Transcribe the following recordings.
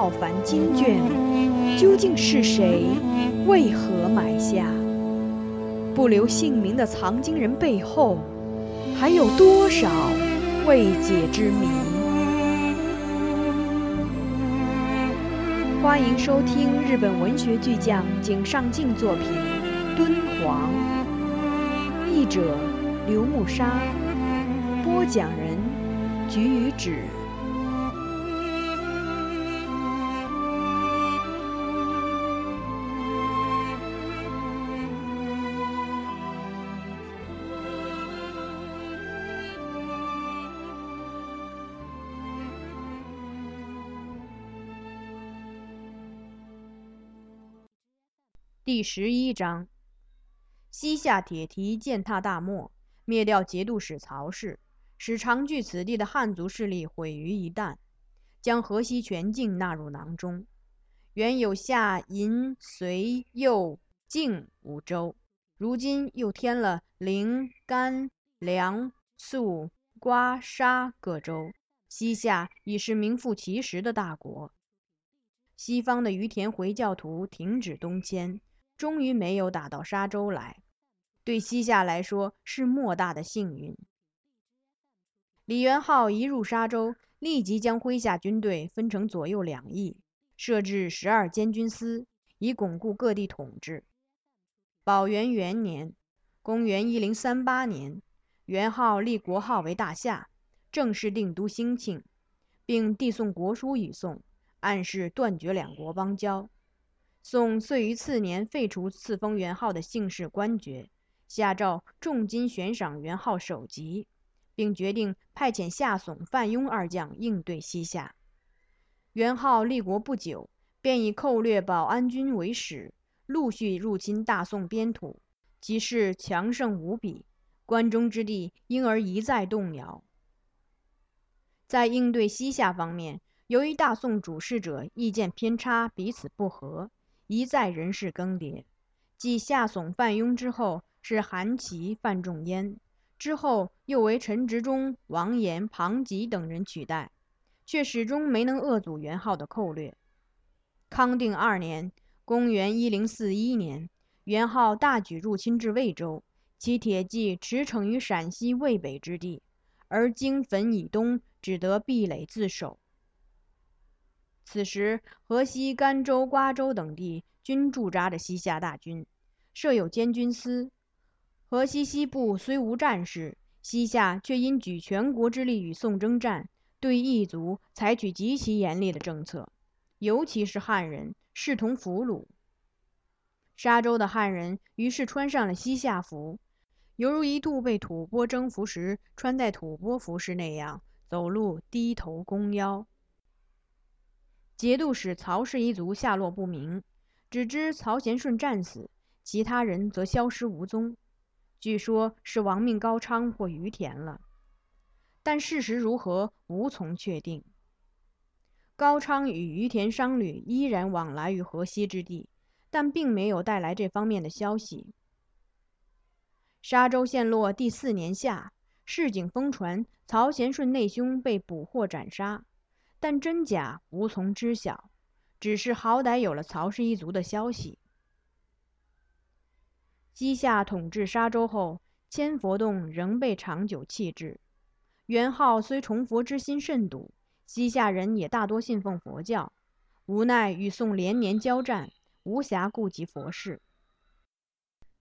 浩繁经卷，究竟是谁？为何埋下？不留姓名的藏经人背后，还有多少未解之谜？欢迎收听日本文学巨匠井上靖作品《敦煌》，译者刘木沙，播讲人菊与纸。第十一章：西夏铁蹄践踏大漠，灭掉节度使曹氏，使长居此地的汉族势力毁于一旦，将河西全境纳入囊中。原有夏、银、隋、右、晋五州，如今又添了灵、甘、凉、肃、瓜、沙各州，西夏已是名副其实的大国。西方的于田回教徒停止东迁。终于没有打到沙州来，对西夏来说是莫大的幸运。李元昊一入沙州，立即将麾下军队分成左右两翼，设置十二监军司，以巩固各地统治。宝元元年（公元1038年），元昊立国号为大夏，正式定都兴庆，并递送国书与宋，暗示断绝两国邦交。宋遂于次年废除赐封元昊的姓氏官爵，下诏重金悬赏元昊首级，并决定派遣夏宋范雍二将应对西夏。元昊立国不久，便以寇掠保安军为始，陆续入侵大宋边土，其势强盛无比，关中之地因而一再动摇。在应对西夏方面，由于大宋主事者意见偏差，彼此不和。一再人事更迭，继夏宋范雍之后是韩琦、范仲淹，之后又为陈执中、王延、庞吉等人取代，却始终没能遏阻元昊的寇掠。康定二年（公元1041年），元昊大举入侵至魏州，其铁骑驰骋于陕西渭北之地，而京汾以东只得壁垒自守。此时，河西、甘州、瓜州等地均驻扎着西夏大军，设有监军司。河西西部虽无战事，西夏却因举全国之力与宋征战，对异族采取极其严厉的政策，尤其是汉人，视同俘虏。沙州的汉人于是穿上了西夏服，犹如一度被吐蕃征服时穿戴吐蕃服饰那样，走路低头弓腰。节度使曹氏一族下落不明，只知曹贤顺战死，其他人则消失无踪。据说，是亡命高昌或于田了，但事实如何，无从确定。高昌与于田商旅依然往来于河西之地，但并没有带来这方面的消息。沙州陷落第四年夏，市井疯传曹贤顺内兄被捕获斩杀。但真假无从知晓，只是好歹有了曹氏一族的消息。西夏统治沙州后，千佛洞仍被长久弃置。元昊虽崇佛之心甚笃，西夏人也大多信奉佛教，无奈与宋连年交战，无暇顾及佛事。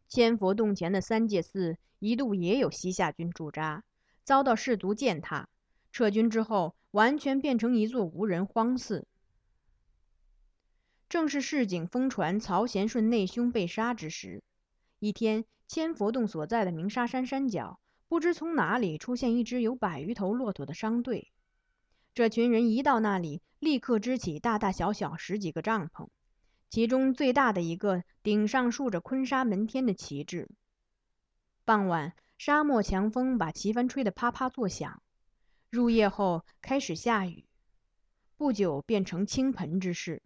千佛洞前的三界寺一度也有西夏军驻扎，遭到士卒践踏。撤军之后，完全变成一座无人荒寺。正是市井疯传曹贤顺内兄被杀之时，一天，千佛洞所在的鸣沙山山脚，不知从哪里出现一支有百余头骆驼的商队。这群人一到那里，立刻支起大大小小十几个帐篷，其中最大的一个顶上竖着昆沙门天的旗帜。傍晚，沙漠强风把旗帆吹得啪啪作响。入夜后开始下雨，不久变成倾盆之势。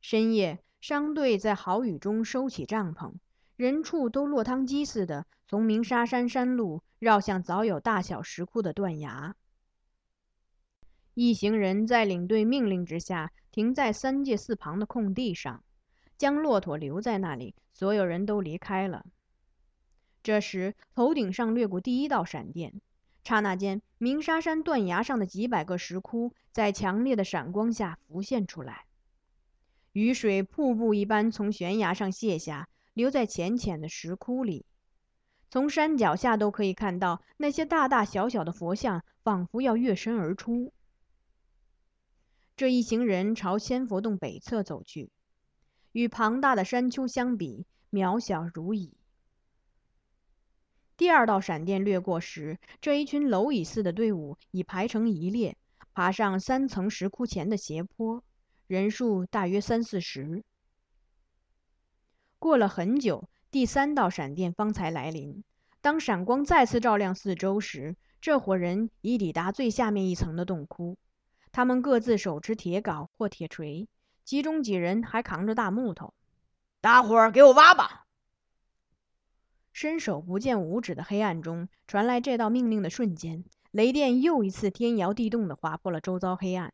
深夜，商队在豪雨中收起帐篷，人畜都落汤鸡似的从鸣沙山山路绕向早有大小石窟的断崖。一行人在领队命令之下，停在三界寺旁的空地上，将骆驼留在那里。所有人都离开了。这时，头顶上掠过第一道闪电，刹那间，鸣沙山断崖上的几百个石窟在强烈的闪光下浮现出来，雨水瀑布一般从悬崖上泻下，流在浅浅的石窟里。从山脚下都可以看到那些大大小小的佛像，仿佛要跃身而出。这一行人朝千佛洞北侧走去，与庞大的山丘相比，渺小如蚁。第二道闪电掠过时，这一群蝼蚁似的队伍已排成一列，爬上三层石窟前的斜坡，人数大约三四十。过了很久，第三道闪电方才来临。当闪光再次照亮四周时，这伙人已抵达最下面一层的洞窟。他们各自手持铁镐或铁锤，其中几人还扛着大木头。大伙儿给我挖吧！伸手不见五指的黑暗中传来这道命令的瞬间，雷电又一次天摇地动地划破了周遭黑暗。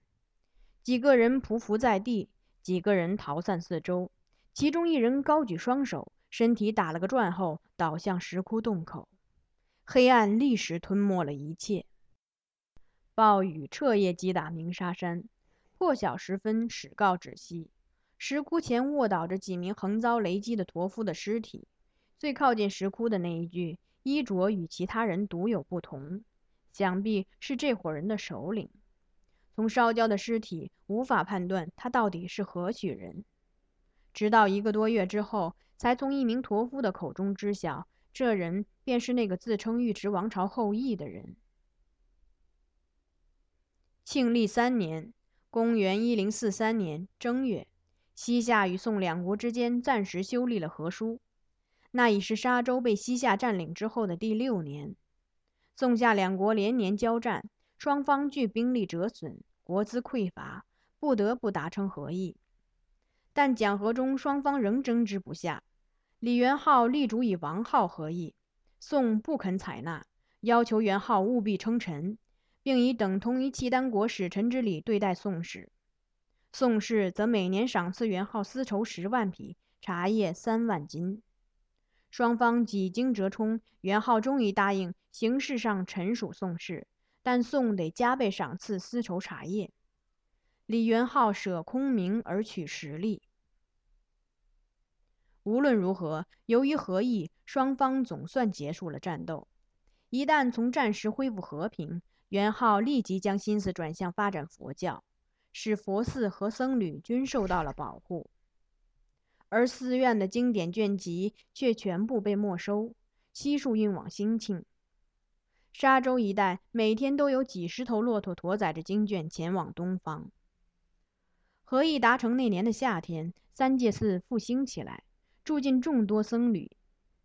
几个人匍匐在地，几个人逃散四周，其中一人高举双手，身体打了个转后倒向石窟洞口。黑暗立时吞没了一切。暴雨彻夜击打鸣沙山，破晓时分始告止息。石窟前卧倒着几名横遭雷击的驼夫的尸体，最靠近石窟的那一具衣着与其他人独有不同，想必是这伙人的首领。从烧焦的尸体无法判断他到底是何许人，直到一个多月之后，才从一名驼夫的口中知晓，这人便是那个自称尉迟王朝后裔的人。庆历三年（公元1043年）正月，西夏与宋两国之间暂时修立了和书。那已是沙州被西夏占领之后的第六年。宋夏两国连年交战，双方俱兵力折损，国资匮乏，不得不达成和议。但讲和中，双方仍争执不下。李元昊力主以王浩和议，宋不肯采纳，要求元昊务必称臣。并以等同于契丹国使臣之礼对待宋氏，宋氏则每年赏赐元昊丝绸十万匹，茶叶三万斤。双方几经折冲，元昊终于答应形式上臣属宋氏，但宋得加倍赏赐丝绸茶叶。李元昊舍空名而取实力。无论如何，由于和议，双方总算结束了战斗。一旦从战时恢复和平，元昊立即将心思转向发展佛教，使佛寺和僧侣均受到了保护，而寺院的经典卷籍却全部被没收，悉数运往兴庆。沙州一带每天都有几十头骆驼驮载着经卷前往东方。合议达成那年的夏天，三界寺复兴起来，住进众多僧侣，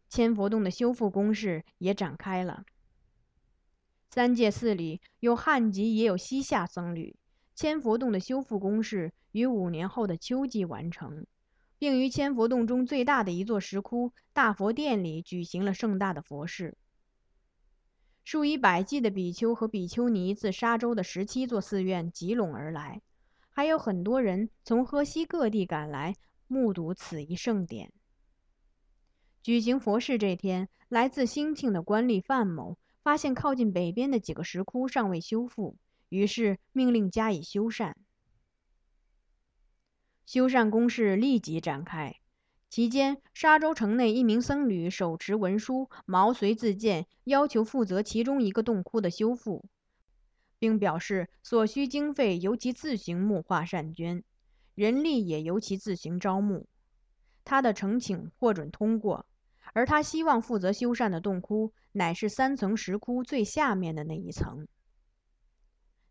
千佛洞的修复工事也展开了。三界寺里有汉籍，也有西夏僧侣。千佛洞的修复工事于五年后的秋季完成，并于千佛洞中最大的一座石窟大佛殿里举行了盛大的佛事。数以百计的比丘和比丘尼自沙州的十七座寺院集拢而来，还有很多人从河西各地赶来目睹此一盛典。举行佛事这天，来自兴庆的官吏范某。发现靠近北边的几个石窟尚未修复，于是命令加以修缮。修缮工事立即展开。期间，沙州城内一名僧侣手持文书，毛遂自荐，要求负责其中一个洞窟的修复，并表示所需经费由其自行募化善捐，人力也由其自行招募。他的呈请获准通过。而他希望负责修缮的洞窟，乃是三层石窟最下面的那一层。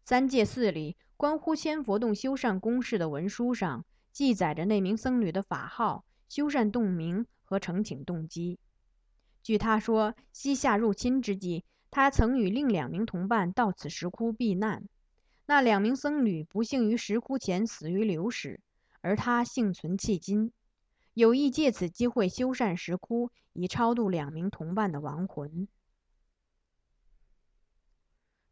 三界寺里关乎千佛洞修缮工事的文书上，记载着那名僧侣的法号、修缮洞名和呈请动机。据他说，西夏入侵之际，他曾与另两名同伴到此石窟避难。那两名僧侣不幸于石窟前死于流矢，而他幸存迄今。有意借此机会修缮石窟，以超度两名同伴的亡魂。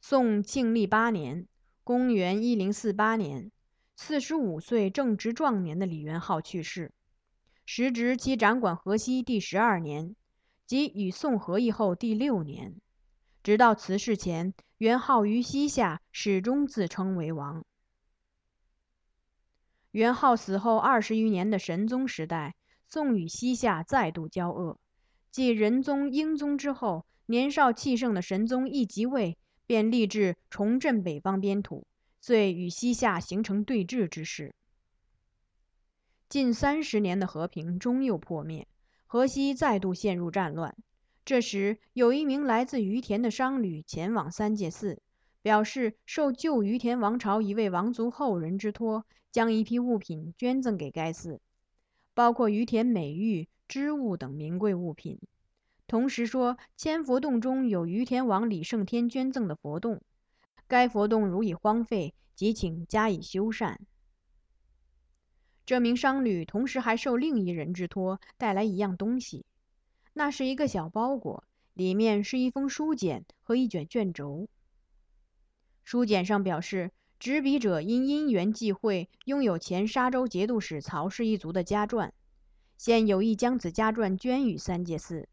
宋庆历八年公元一零四八年，四十五岁正值壮年的李元昊去世，时值其掌管河西第十二年，即与宋和议后第六年。直到辞世前，元昊于西夏始终自称为王。元昊死后二十余年的神宗时代，宋与西夏再度交恶。继仁宗、英宗之后，年少气盛的神宗一即位，便立志重振北方边土，遂与西夏形成对峙之势。近三十年的和平终又破灭，河西再度陷入战乱。这时，有一名来自于田的商旅前往三界寺，表示受旧于田王朝一位王族后人之托，将一批物品捐赠给该寺，包括于田美玉、织物等名贵物品。同时说，千佛洞中有于田王李胜天捐赠的佛洞，该佛洞如已荒废，即请加以修缮。这名商旅同时还受另一人之托，带来一样东西。那是一个小包裹，里面是一封书简和一卷卷轴。书简上表示，执笔者因因缘际会，拥有前沙州节度使曹氏一族的家传，现有意将此家传捐与三界寺，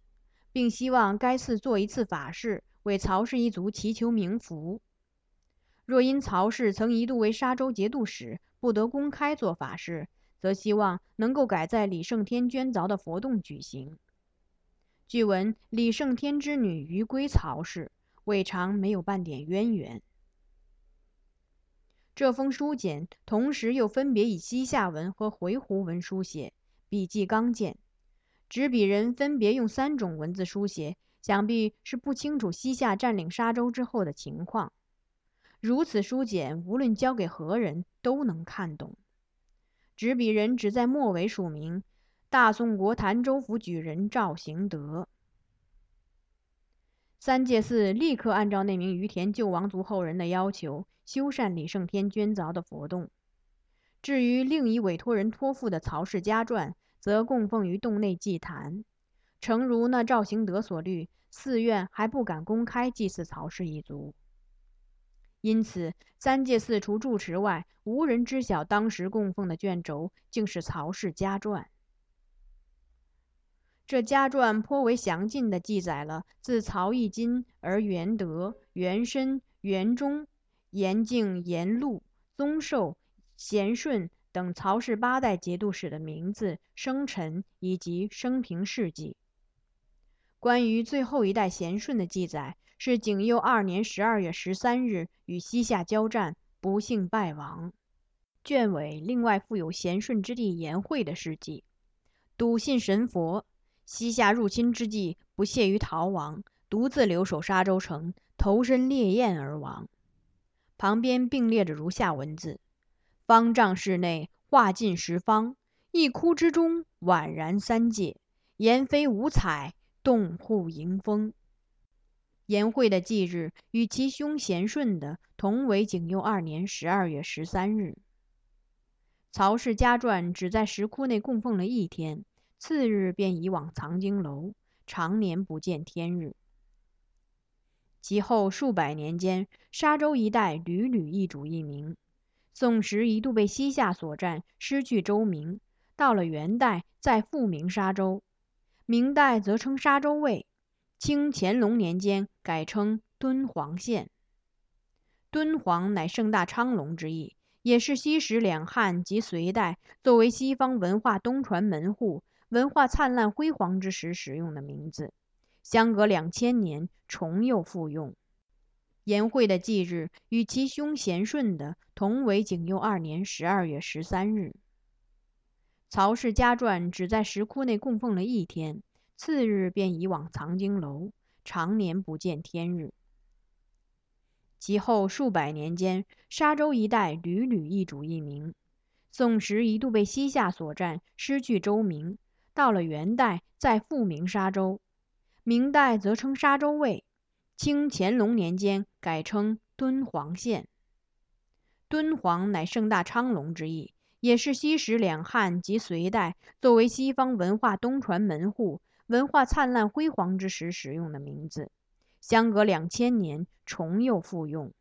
并希望该寺做一次法事，为曹氏一族祈求冥福。若因曹氏曾一度为沙州节度使，不得公开做法事，则希望能够改在李胜天捐凿的佛洞举行。据闻李胜天之女余归曹氏，未尝没有半点渊源。这封书简同时又分别以西夏文和回鹘文书写，笔迹刚健。执笔人分别用三种文字书写，想必是不清楚西夏占领沙州之后的情况。如此书简，无论交给何人都能看懂。执笔人只在末尾署名。大宋国潭州府举人赵行德，三界寺立刻按照那名于田旧王族后人的要求修缮李胜天捐凿的佛洞。至于另一委托人托付的曹氏家传，则供奉于洞内祭坛。诚如那赵行德所虑，寺院还不敢公开祭祀曹氏一族，因此三界寺除住持外，无人知晓当时供奉的卷轴竟是曹氏家传。这家传颇为详尽地记载了自曹义金而元德、元申、元忠、延敬、延禄、宗寿、贤顺等曹氏八代节度使的名字、生辰以及生平事迹。关于最后一代贤顺的记载，是景佑二年十二月十三日与西夏交战，不幸败亡。卷尾另外附有贤顺之弟颜惠的事迹，笃信神佛。西夏入侵之际，不屑于逃亡，独自留守沙州城，投身烈焰而亡。旁边并列着如下文字：“方丈室内画尽十方，一窟之中宛然三界。言飞五彩，洞户迎风。”颜惠的忌日与其兄贤顺的同为景佑二年十二月十三日。曹氏家传只在石窟内供奉了一天。次日便移往藏经楼，常年不见天日。其后数百年间，沙州一带屡屡易主易名。宋时一度被西夏所占，失去州名。到了元代，再复名沙州。明代则称沙州卫。清乾隆年间改称敦煌县。敦煌乃盛大昌隆之意，也是西时两汉及隋代作为西方文化东传门户。文化灿烂辉煌之时使用的名字，相隔两千年重又复用。颜惠的忌日与其兄贤顺的同为景佑二年十二月十三日。曹氏家传只在石窟内供奉了一天，次日便移往藏经楼，常年不见天日。其后数百年间，沙州一带屡屡易主易名。宋时一度被西夏所占，失去州名。到了元代，再复名沙州；明代则称沙州卫；清乾隆年间改称敦煌县。敦煌乃盛大昌隆之意，也是西时两汉及隋代作为西方文化东传门户、文化灿烂辉煌之时使用的名字。相隔两千年，重又复用。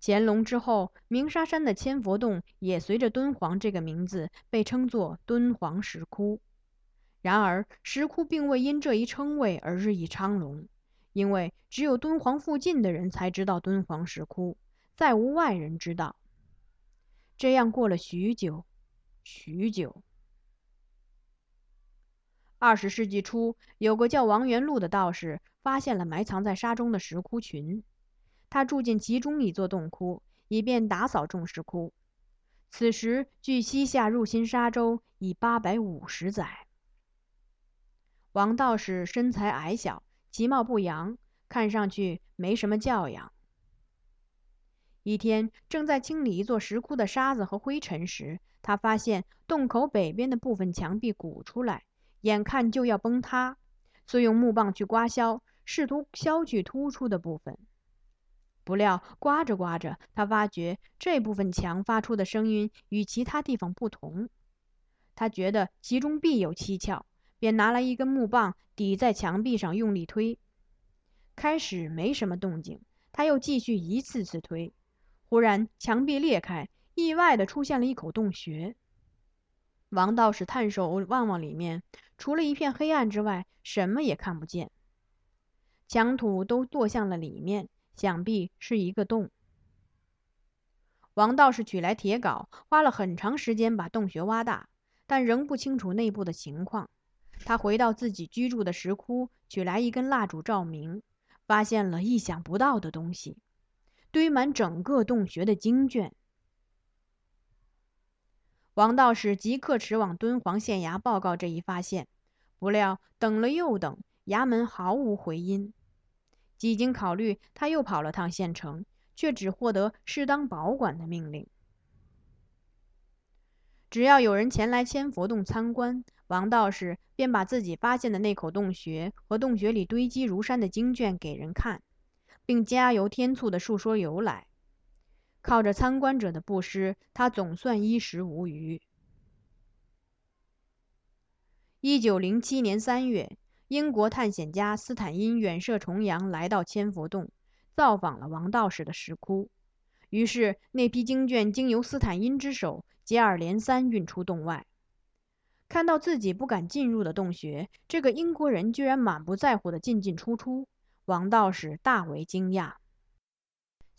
乾隆之后，鸣沙山的千佛洞也随着敦煌这个名字被称作敦煌石窟。然而，石窟并未因这一称谓而日益昌隆，因为只有敦煌附近的人才知道敦煌石窟，再无外人知道。这样过了许久，许久。二十世纪初，有个叫王元禄的道士发现了埋藏在沙中的石窟群。他住进其中一座洞窟，以便打扫众石窟。此时距西夏入侵沙州已八百五十载。王道士身材矮小，其貌不扬，看上去没什么教养。一天，正在清理一座石窟的沙子和灰尘时，他发现洞口北边的部分墙壁鼓出来，眼看就要崩塌，遂用木棒去刮削，试图削去突出的部分。不料刮着刮着，他发觉这部分墙发出的声音与其他地方不同。他觉得其中必有蹊跷，便拿来一根木棒抵在墙壁上，用力推。开始没什么动静，他又继续一次次推。忽然墙壁裂开，意外地出现了一口洞穴。王道士探手望望里面，除了一片黑暗之外，什么也看不见。墙土都堕向了里面。想必是一个洞。王道士取来铁镐，花了很长时间把洞穴挖大，但仍不清楚内部的情况。他回到自己居住的石窟，取来一根蜡烛照明，发现了意想不到的东西：堆满整个洞穴的经卷。王道士即刻驰往敦煌县衙报告这一发现，不料等了又等，衙门毫无回音。几经考虑，他又跑了趟县城，却只获得适当保管的命令。只要有人前来千佛洞参观，王道士便把自己发现的那口洞穴和洞穴里堆积如山的经卷给人看，并加油添醋地述说由来。靠着参观者的布施，他总算衣食无虞。一九零七年三月。英国探险家斯坦因远涉重洋来到千佛洞，造访了王道士的石窟。于是，那批经卷经由斯坦因之手接二连三运出洞外。看到自己不敢进入的洞穴，这个英国人居然满不在乎地进进出出，王道士大为惊讶。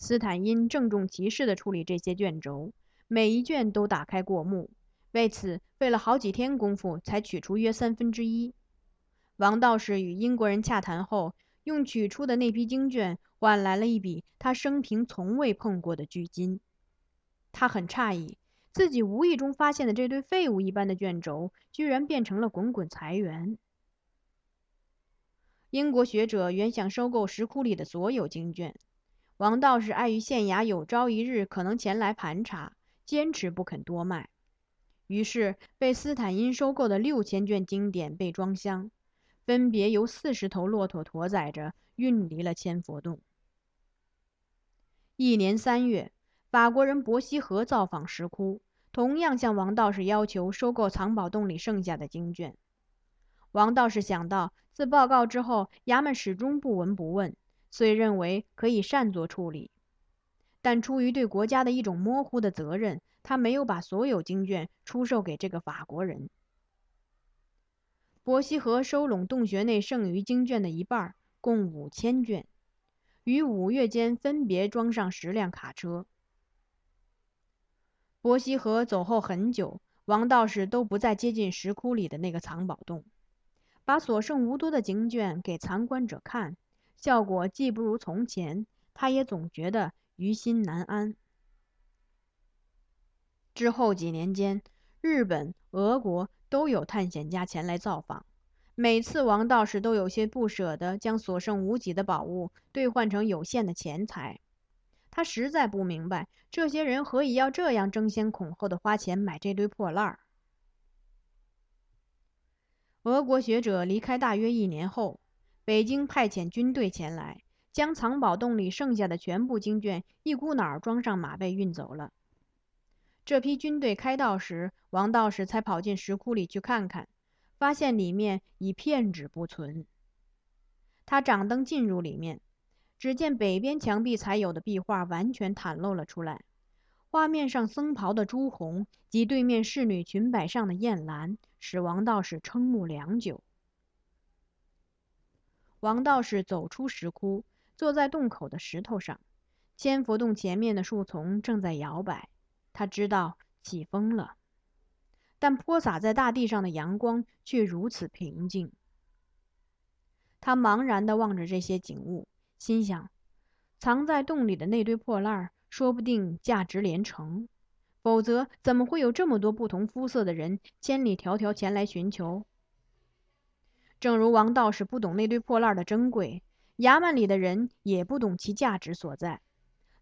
斯坦因郑重其事地处理这些卷轴，每一卷都打开过目，为此费了好几天功夫才取出约三分之一。王道士与英国人洽谈后，用取出的那批经卷换来了一笔他生平从未碰过的巨金。他很诧异，自己无意中发现的这堆废物一般的卷轴，居然变成了滚滚财源。英国学者原想收购石窟里的所有经卷，王道士碍于县衙有朝一日可能前来盘查，坚持不肯多卖。于是，被斯坦因收购的六千卷经典被装箱。分别由四十头骆驼驮载着运离了千佛洞。一年三月，法国人伯希和造访石窟，同样向王道士要求收购藏宝洞里剩下的经卷。王道士想到，自报告之后，衙门始终不闻不问，遂认为可以擅作处理。但出于对国家的一种模糊的责任，他没有把所有经卷出售给这个法国人。伯希和收拢洞穴内剩余经卷的一半，共五千卷，于五月间分别装上十辆卡车。伯希和走后很久，王道士都不再接近石窟里的那个藏宝洞，把所剩无多的经卷给参观者看，效果既不如从前，他也总觉得于心难安。之后几年间，日本、俄国。都有探险家前来造访，每次王道士都有些不舍得将所剩无几的宝物兑换成有限的钱财。他实在不明白，这些人何以要这样争先恐后的花钱买这堆破烂儿。俄国学者离开大约一年后，北京派遣军队前来，将藏宝洞里剩下的全部经卷一股脑儿装上马被运走了。这批军队开道时，王道士才跑进石窟里去看看，发现里面已片纸不存。他掌灯进入里面，只见北边墙壁才有的壁画完全袒露了出来，画面上僧袍的朱红及对面侍女裙摆上的艳蓝，使王道士瞠目良久。王道士走出石窟，坐在洞口的石头上，千佛洞前面的树丛正在摇摆，他知道起风了。但泼洒在大地上的阳光却如此平静。他茫然地望着这些景物，心想：藏在洞里的那堆破烂儿，说不定价值连城，否则怎么会有这么多不同肤色的人千里迢迢前来寻求？正如王道士不懂那堆破烂的珍贵，衙门里的人也不懂其价值所在。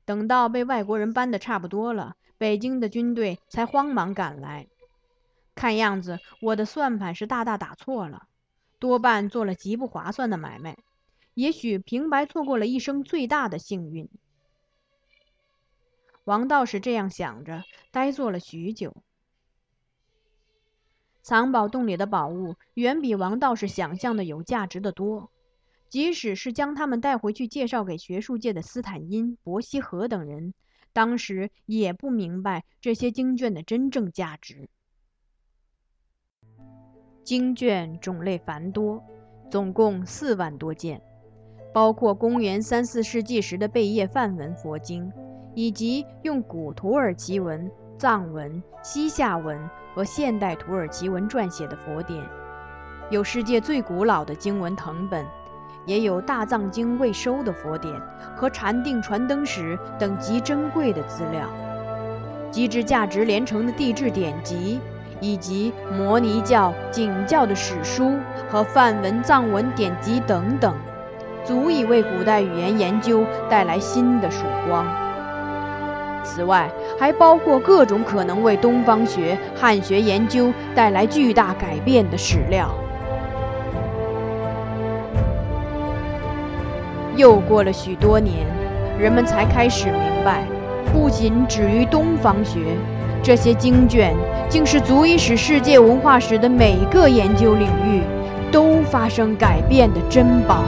等到被外国人搬得差不多了，北京的军队才慌忙赶来。看样子，我的算盘是大大打错了，多半做了极不划算的买卖，也许平白错过了一生最大的幸运。王道士这样想着，呆坐了许久。藏宝洞里的宝物远比王道士想象的有价值的多，即使是将他们带回去介绍给学术界的斯坦因、伯希和等人，当时也不明白这些经卷的真正价值。经卷种类繁多，总共四万多件，包括公元三四世纪时的贝叶梵文佛经，以及用古土耳其文、藏文、西夏文和现代土耳其文撰写的佛典，有世界最古老的经文藤本，也有大藏经未收的佛典和禅定传灯史等极珍贵的资料，极致价值连城的地质典籍。以及摩尼教、景教的史书和梵文、藏文典籍等等，足以为古代语言研究带来新的曙光。此外，还包括各种可能为东方学、汉学研究带来巨大改变的史料。又过了许多年，人们才开始明白，不仅止于东方学。这些经卷竟是足以使世界文化史的每个研究领域都发生改变的珍宝。